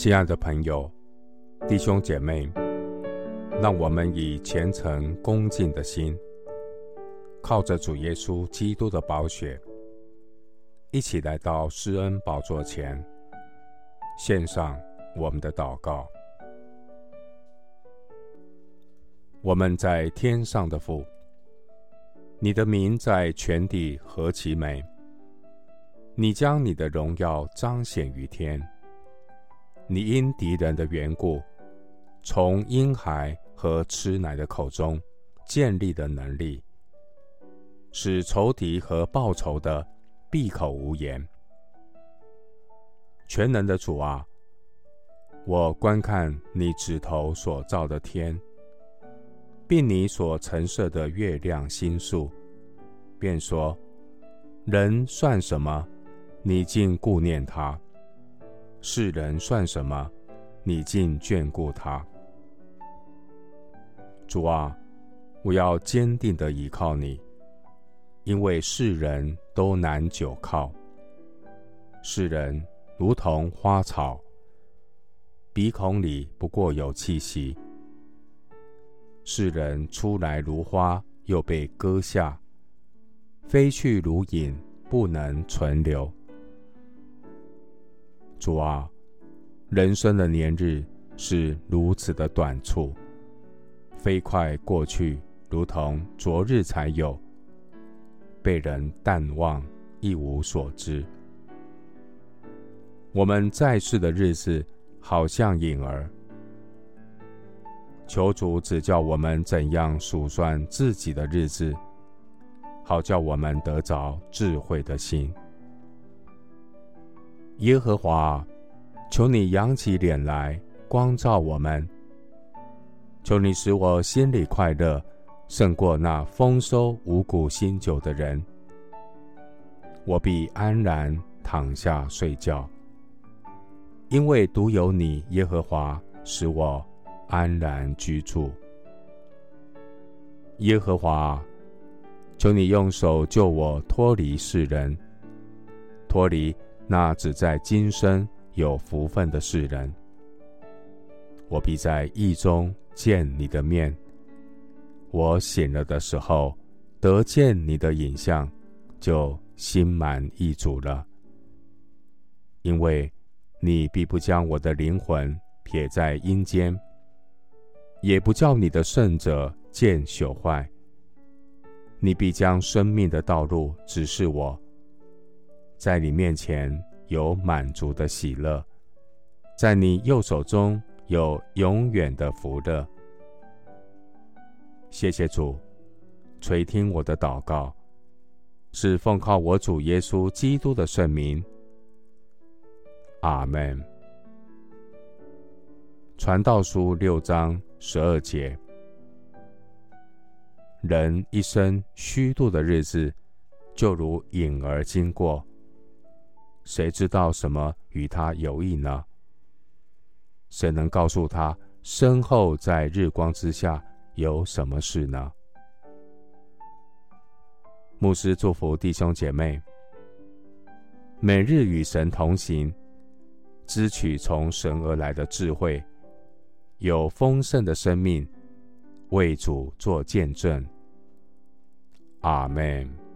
亲爱的朋友、弟兄姐妹，让我们以虔诚恭敬的心，靠着主耶稣基督的宝血，一起来到施恩宝座前，献上我们的祷告。我们在天上的父，你的名在全地何其美！你将你的荣耀彰显于天。你因敌人的缘故，从婴孩和吃奶的口中建立的能力，使仇敌和报仇的闭口无言。全能的主啊，我观看你指头所造的天，并你所陈设的月亮星宿，便说：人算什么？你竟顾念他。世人算什么？你竟眷顾他。主啊，我要坚定地倚靠你，因为世人都难久靠。世人如同花草，鼻孔里不过有气息。世人出来如花，又被割下；飞去如影，不能存留。主啊，人生的年日是如此的短促，飞快过去，如同昨日才有，被人淡忘，一无所知。我们在世的日子好像影儿，求主指教我们怎样数算自己的日子，好叫我们得着智慧的心。耶和华，求你扬起脸来，光照我们。求你使我心里快乐，胜过那丰收五谷新酒的人。我必安然躺下睡觉，因为独有你，耶和华，使我安然居住。耶和华，求你用手救我脱离世人，脱离。那只在今生有福分的世人，我必在义中见你的面。我醒了的时候，得见你的影像，就心满意足了。因为你必不将我的灵魂撇在阴间，也不叫你的圣者见朽坏。你必将生命的道路指示我。在你面前有满足的喜乐，在你右手中有永远的福乐。谢谢主，垂听我的祷告，是奉靠我主耶稣基督的圣名。阿门。传道书六章十二节：人一生虚度的日子，就如影儿经过。谁知道什么与他有益呢？谁能告诉他身后在日光之下有什么事呢？牧师祝福弟兄姐妹，每日与神同行，支取从神而来的智慧，有丰盛的生命，为主做见证。阿门。